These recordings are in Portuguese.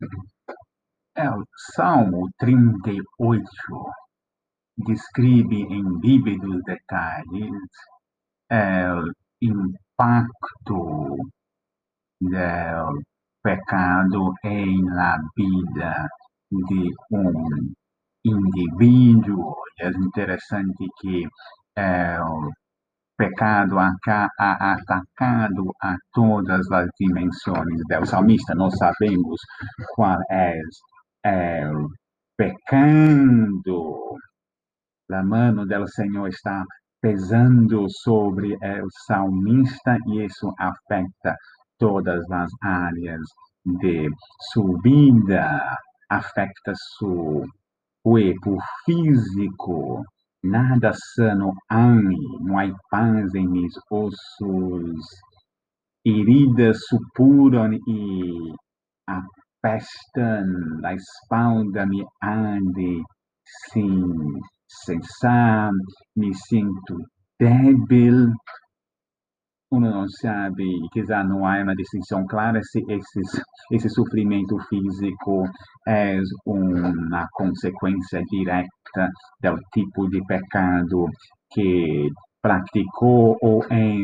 O Salmo 38 descreve em vívidos detalhes o impacto do pecado em la vida de um indivíduo. É interessante que o pecado ha atacado a todas as dimensões do salmista. Nós sabemos qual é o pecado. A mão do Senhor está pesando sobre o salmista e isso afeta todas as áreas de sua vida, afeta seu corpo físico. Nada sano há, não há paz em meus ossos, heridas supuram e apestam, a espalda me arde sem cessar, me sinto débil. Uno não sabe, quizá não há uma distinção clara se esse, esse sofrimento físico é uma consequência direta do tipo de pecado que praticou ou é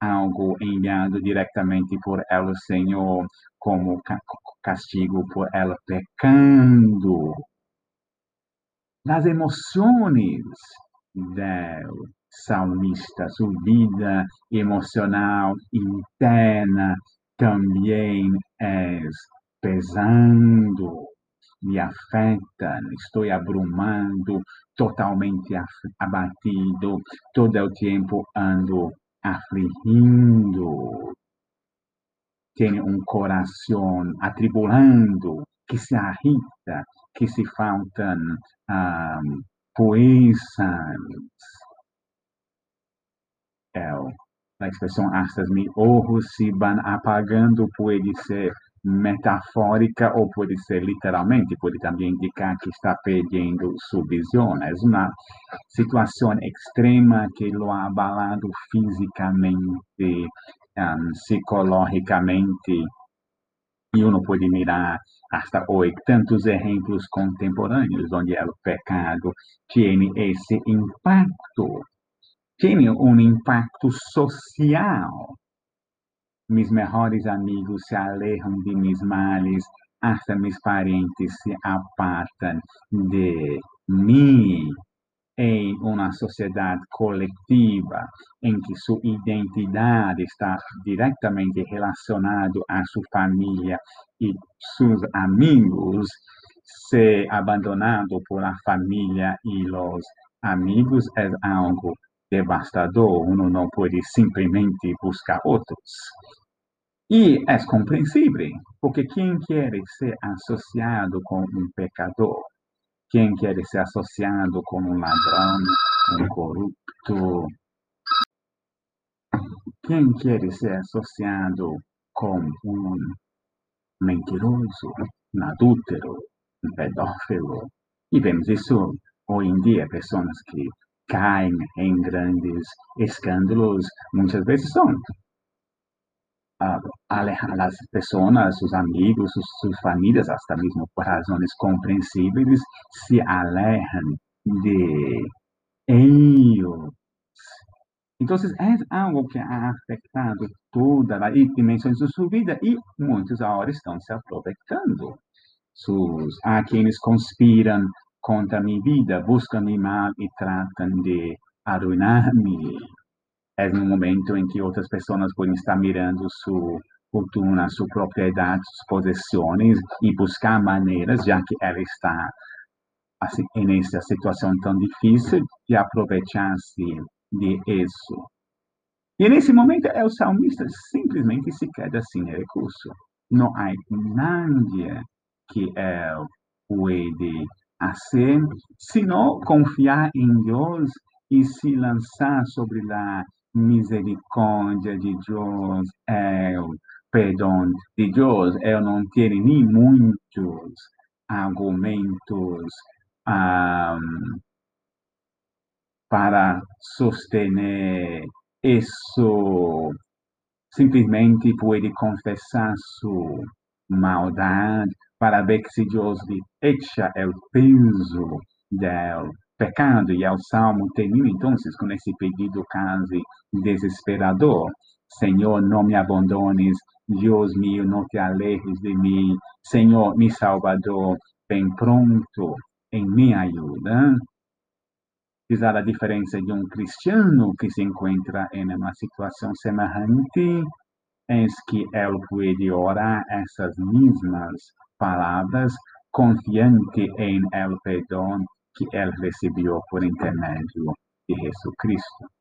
algo enviado diretamente por el Senhor como castigo por ela pecando. As emoções do salmista, sua vida emocional interna também é pesando, me afeta, estou abrumando, totalmente abatido, todo o tempo ando afligindo, tenho um coração atribulando, que se agita, que se faltam um, poesas. É, a expressão hasta mis ojos se van apagando pode ser metafórica ou pode ser literalmente, pode também indicar que está perdendo sua visão. É uma situação extrema que lo ha abalado fisicamente, um, psicologicamente, e uno pode mirar hasta hoje tantos exemplos contemporâneos onde o pecado tem esse impacto, tem um impacto social mis mejores amigos se alejam de mis males, hasta mis parentes se apartam de mim. Uma sociedade coletiva em que sua identidade está diretamente relacionada à sua família e seus amigos, ser abandonado por a família e os amigos é algo devastador, uno não pode simplesmente buscar outros. E é compreensível, porque quem quer ser associado com um pecador, quem quer ser associado com um ladrão, um corrupto, quem quer ser associado com um mentiroso, um adúltero, um pedófilo. E vemos isso hoje em dia, pessoas que caem em grandes escândalos, muitas vezes são as pessoas, os amigos, suas famílias, até mesmo por razões compreensíveis, se alejam de eles. Então, é algo que ha afetado toda a dimensões de sua vida e muitos agora estão se aproveitando. Sus, há quienes conspiram contra minha vida, buscam me mal e tratam de arruinar-me. É no momento em que outras pessoas podem estar mirando sua fortuna, sua propriedade, suas possessões e buscar maneiras, já que ela está assim, nessa situação tão difícil, de aproveitar-se de isso. E nesse momento, o salmista simplesmente se queda sem recurso. Não há ninguém que ele pode fazer, senão confiar em Deus e se lançar sobre a misericórdia de Deus, é, o perdão de Deus. Eu não tenho nem muitos argumentos um, para sostener isso. Simplesmente pode confessar sua maldade, para ver se Deus lhe echa o peso do pecado. E o Salmo termina, então, com esse pedido quase desesperador. Senhor, não me abandones. Deus mío, não te alejes de mim. Senhor, mi Salvador, bem pronto em minha ajuda. Quizá a diferença de um cristiano que se encontra em uma situação semelhante é que ele pode orar essas mesmas palavras confiante em el perdão que ele recebeu por intermédio de Jesus Cristo.